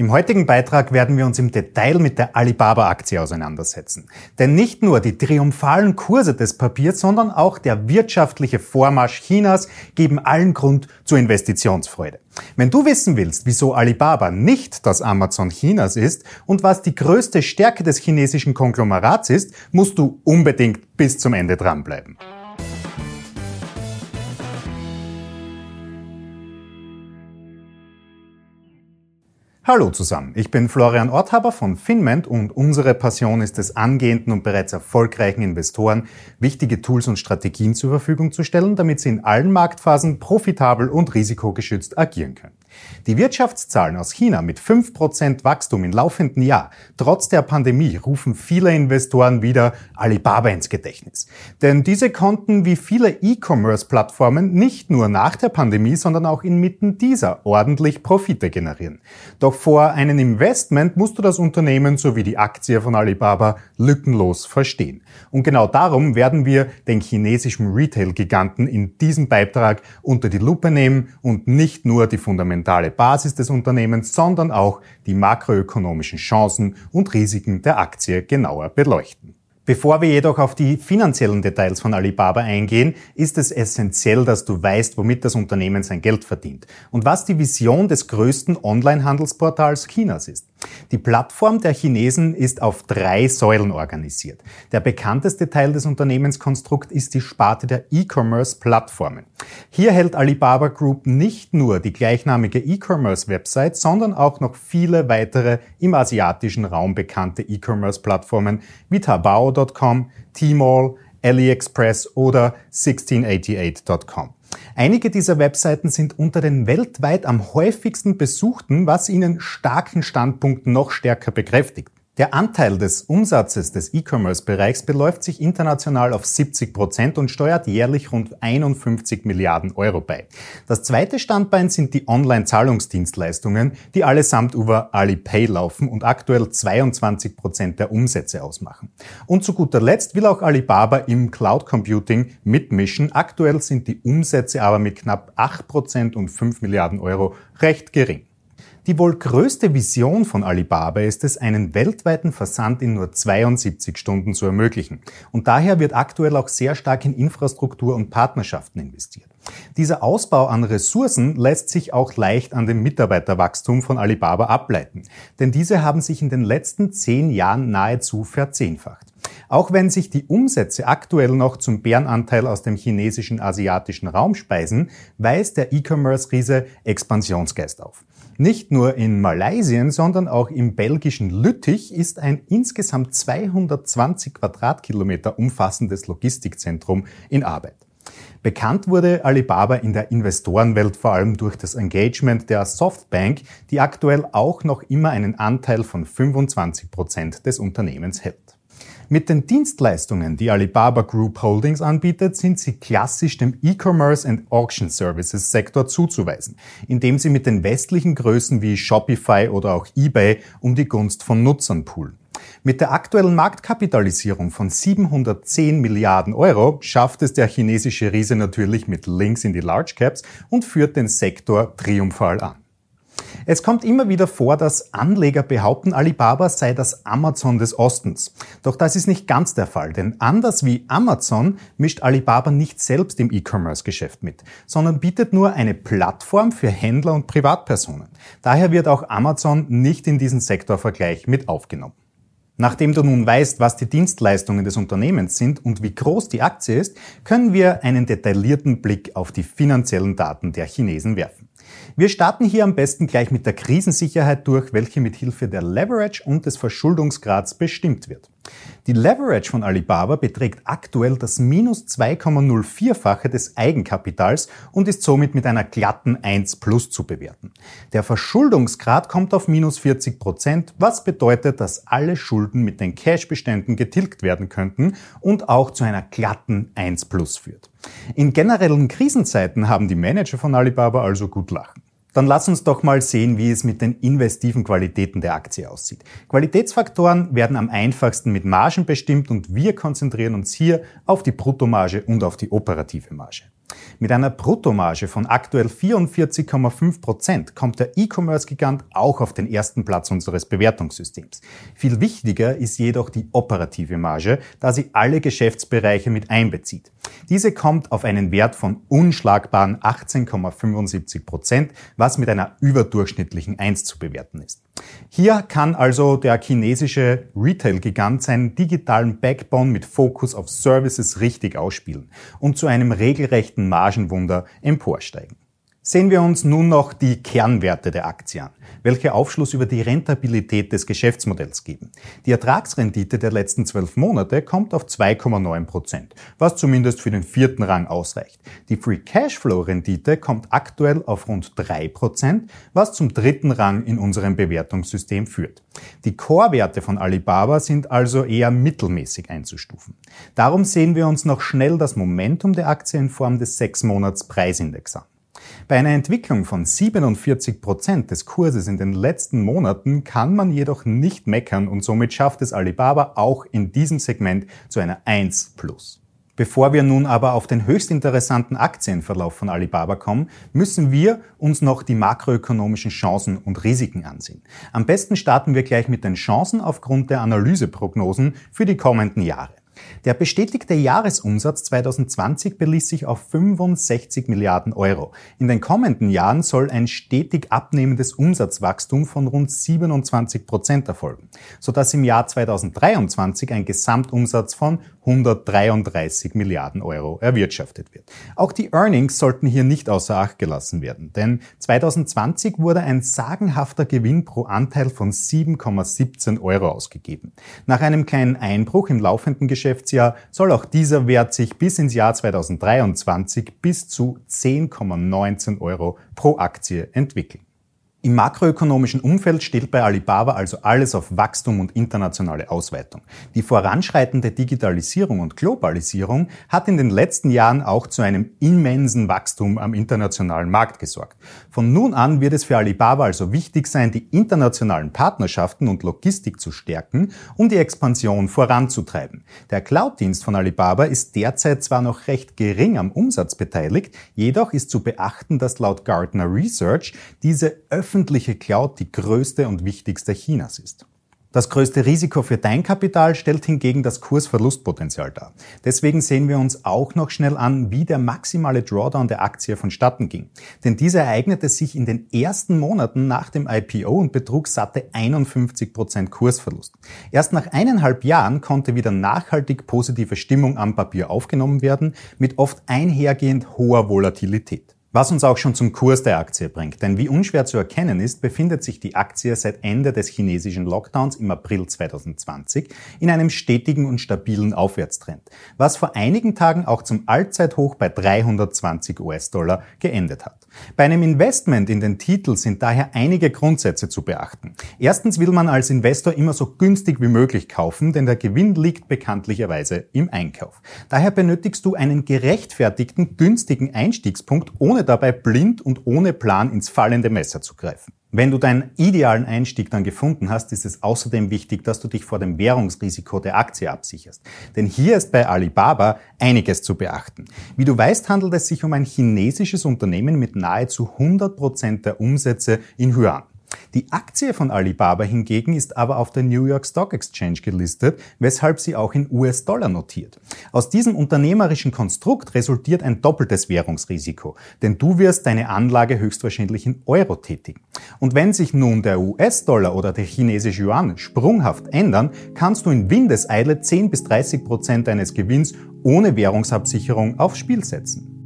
Im heutigen Beitrag werden wir uns im Detail mit der Alibaba-Aktie auseinandersetzen. Denn nicht nur die triumphalen Kurse des Papiers, sondern auch der wirtschaftliche Vormarsch Chinas geben allen Grund zur Investitionsfreude. Wenn du wissen willst, wieso Alibaba nicht das Amazon Chinas ist und was die größte Stärke des chinesischen Konglomerats ist, musst du unbedingt bis zum Ende dranbleiben. Hallo zusammen, ich bin Florian Orthaber von Finment und unsere Passion ist es, angehenden und bereits erfolgreichen Investoren wichtige Tools und Strategien zur Verfügung zu stellen, damit sie in allen Marktphasen profitabel und risikogeschützt agieren können. Die Wirtschaftszahlen aus China mit 5% Wachstum im laufenden Jahr, trotz der Pandemie, rufen viele Investoren wieder Alibaba ins Gedächtnis. Denn diese konnten wie viele E-Commerce-Plattformen nicht nur nach der Pandemie, sondern auch inmitten dieser ordentlich Profite generieren. Doch vor einem Investment musst du das Unternehmen sowie die Aktie von Alibaba lückenlos verstehen. Und genau darum werden wir den chinesischen Retail-Giganten in diesem Beitrag unter die Lupe nehmen und nicht nur die fundamentale Basis des Unternehmens, sondern auch die makroökonomischen Chancen und Risiken der Aktie genauer beleuchten. Bevor wir jedoch auf die finanziellen Details von Alibaba eingehen, ist es essentiell, dass du weißt, womit das Unternehmen sein Geld verdient und was die Vision des größten Online-Handelsportals Chinas ist. Die Plattform der Chinesen ist auf drei Säulen organisiert. Der bekannteste Teil des Unternehmenskonstrukts ist die Sparte der E-Commerce-Plattformen. Hier hält Alibaba Group nicht nur die gleichnamige E-Commerce-Website, sondern auch noch viele weitere im asiatischen Raum bekannte E-Commerce-Plattformen wie Taobao.com, Tmall, AliExpress oder 1688.com. Einige dieser Webseiten sind unter den weltweit am häufigsten besuchten, was ihnen starken Standpunkten noch stärker bekräftigt. Der Anteil des Umsatzes des E-Commerce-Bereichs beläuft sich international auf 70 Prozent und steuert jährlich rund 51 Milliarden Euro bei. Das zweite Standbein sind die Online-Zahlungsdienstleistungen, die allesamt über Alipay laufen und aktuell 22 Prozent der Umsätze ausmachen. Und zu guter Letzt will auch Alibaba im Cloud Computing mitmischen. Aktuell sind die Umsätze aber mit knapp 8 Prozent und 5 Milliarden Euro recht gering. Die wohl größte Vision von Alibaba ist es, einen weltweiten Versand in nur 72 Stunden zu ermöglichen. Und daher wird aktuell auch sehr stark in Infrastruktur und Partnerschaften investiert. Dieser Ausbau an Ressourcen lässt sich auch leicht an dem Mitarbeiterwachstum von Alibaba ableiten, denn diese haben sich in den letzten zehn Jahren nahezu verzehnfacht. Auch wenn sich die Umsätze aktuell noch zum Bärenanteil aus dem chinesischen asiatischen Raum speisen, weist der E-Commerce-Riese Expansionsgeist auf. Nicht nur in Malaysien, sondern auch im belgischen Lüttich ist ein insgesamt 220 Quadratkilometer umfassendes Logistikzentrum in Arbeit. Bekannt wurde Alibaba in der Investorenwelt vor allem durch das Engagement der Softbank, die aktuell auch noch immer einen Anteil von 25 Prozent des Unternehmens hält. Mit den Dienstleistungen, die Alibaba Group Holdings anbietet, sind sie klassisch dem E-Commerce and Auction Services Sektor zuzuweisen, indem sie mit den westlichen Größen wie Shopify oder auch eBay um die Gunst von Nutzern poolen. Mit der aktuellen Marktkapitalisierung von 710 Milliarden Euro schafft es der chinesische Riese natürlich mit Links in die Large Caps und führt den Sektor triumphal an. Es kommt immer wieder vor, dass Anleger behaupten, Alibaba sei das Amazon des Ostens. Doch das ist nicht ganz der Fall, denn anders wie Amazon mischt Alibaba nicht selbst im E-Commerce-Geschäft mit, sondern bietet nur eine Plattform für Händler und Privatpersonen. Daher wird auch Amazon nicht in diesen Sektorvergleich mit aufgenommen. Nachdem du nun weißt, was die Dienstleistungen des Unternehmens sind und wie groß die Aktie ist, können wir einen detaillierten Blick auf die finanziellen Daten der Chinesen werfen. Wir starten hier am besten gleich mit der Krisensicherheit durch, welche mit Hilfe der Leverage und des Verschuldungsgrads bestimmt wird. Die Leverage von Alibaba beträgt aktuell das minus 2,04-fache des Eigenkapitals und ist somit mit einer glatten 1 plus zu bewerten. Der Verschuldungsgrad kommt auf minus 40 Prozent, was bedeutet, dass alle Schulden mit den Cashbeständen getilgt werden könnten und auch zu einer glatten 1 plus führt. In generellen Krisenzeiten haben die Manager von Alibaba also gut lachen. Dann lass uns doch mal sehen, wie es mit den investiven Qualitäten der Aktie aussieht. Qualitätsfaktoren werden am einfachsten mit Margen bestimmt und wir konzentrieren uns hier auf die Bruttomarge und auf die operative Marge. Mit einer Bruttomarge von aktuell 44,5 Prozent kommt der E-Commerce-Gigant auch auf den ersten Platz unseres Bewertungssystems. Viel wichtiger ist jedoch die operative Marge, da sie alle Geschäftsbereiche mit einbezieht. Diese kommt auf einen Wert von unschlagbaren 18,75 Prozent, was mit einer überdurchschnittlichen 1 zu bewerten ist. Hier kann also der chinesische Retail-Gigant seinen digitalen Backbone mit Fokus auf Services richtig ausspielen und zu einem regelrechten Margenwunder emporsteigen. Sehen wir uns nun noch die Kernwerte der Aktie an, welche Aufschluss über die Rentabilität des Geschäftsmodells geben. Die Ertragsrendite der letzten zwölf Monate kommt auf 2,9 Prozent, was zumindest für den vierten Rang ausreicht. Die Free Cashflow Rendite kommt aktuell auf rund drei Prozent, was zum dritten Rang in unserem Bewertungssystem führt. Die Core-Werte von Alibaba sind also eher mittelmäßig einzustufen. Darum sehen wir uns noch schnell das Momentum der Aktie in Form des sechs Monats Preisindex an. Bei einer Entwicklung von 47 Prozent des Kurses in den letzten Monaten kann man jedoch nicht meckern und somit schafft es Alibaba auch in diesem Segment zu einer 1 plus. Bevor wir nun aber auf den höchst interessanten Aktienverlauf von Alibaba kommen, müssen wir uns noch die makroökonomischen Chancen und Risiken ansehen. Am besten starten wir gleich mit den Chancen aufgrund der Analyseprognosen für die kommenden Jahre. Der bestätigte Jahresumsatz 2020 beließ sich auf 65 Milliarden Euro. In den kommenden Jahren soll ein stetig abnehmendes Umsatzwachstum von rund 27 Prozent erfolgen, sodass im Jahr 2023 ein Gesamtumsatz von 133 Milliarden Euro erwirtschaftet wird. Auch die Earnings sollten hier nicht außer Acht gelassen werden, denn 2020 wurde ein sagenhafter Gewinn pro Anteil von 7,17 Euro ausgegeben. Nach einem kleinen Einbruch im laufenden Geschäftsjahr soll auch dieser Wert sich bis ins Jahr 2023 bis zu 10,19 Euro pro Aktie entwickeln. Im makroökonomischen Umfeld steht bei Alibaba also alles auf Wachstum und internationale Ausweitung. Die voranschreitende Digitalisierung und Globalisierung hat in den letzten Jahren auch zu einem immensen Wachstum am internationalen Markt gesorgt. Von nun an wird es für Alibaba also wichtig sein, die internationalen Partnerschaften und Logistik zu stärken, um die Expansion voranzutreiben. Der Cloud-Dienst von Alibaba ist derzeit zwar noch recht gering am Umsatz beteiligt, jedoch ist zu beachten, dass laut Gartner Research diese öffentliche Cloud die größte und wichtigste Chinas ist. Das größte Risiko für dein Kapital stellt hingegen das Kursverlustpotenzial dar. Deswegen sehen wir uns auch noch schnell an, wie der maximale Drawdown der Aktie vonstatten ging. Denn dieser ereignete sich in den ersten Monaten nach dem IPO und betrug satte 51 Prozent Kursverlust. Erst nach eineinhalb Jahren konnte wieder nachhaltig positive Stimmung am Papier aufgenommen werden, mit oft einhergehend hoher Volatilität. Was uns auch schon zum Kurs der Aktie bringt, denn wie unschwer zu erkennen ist, befindet sich die Aktie seit Ende des chinesischen Lockdowns im April 2020 in einem stetigen und stabilen Aufwärtstrend, was vor einigen Tagen auch zum Allzeithoch bei 320 US-Dollar geendet hat. Bei einem Investment in den Titel sind daher einige Grundsätze zu beachten. Erstens will man als Investor immer so günstig wie möglich kaufen, denn der Gewinn liegt bekanntlicherweise im Einkauf. Daher benötigst du einen gerechtfertigten, günstigen Einstiegspunkt, ohne ohne dabei blind und ohne Plan ins fallende Messer zu greifen. Wenn du deinen idealen Einstieg dann gefunden hast, ist es außerdem wichtig, dass du dich vor dem Währungsrisiko der Aktie absicherst. Denn hier ist bei Alibaba einiges zu beachten. Wie du weißt, handelt es sich um ein chinesisches Unternehmen mit nahezu 100 Prozent der Umsätze in Yuan. Die Aktie von Alibaba hingegen ist aber auf der New York Stock Exchange gelistet, weshalb sie auch in US-Dollar notiert. Aus diesem unternehmerischen Konstrukt resultiert ein doppeltes Währungsrisiko, denn du wirst deine Anlage höchstwahrscheinlich in Euro tätigen. Und wenn sich nun der US-Dollar oder der chinesische Yuan sprunghaft ändern, kannst du in Windeseile 10 bis 30 Prozent deines Gewinns ohne Währungsabsicherung aufs Spiel setzen.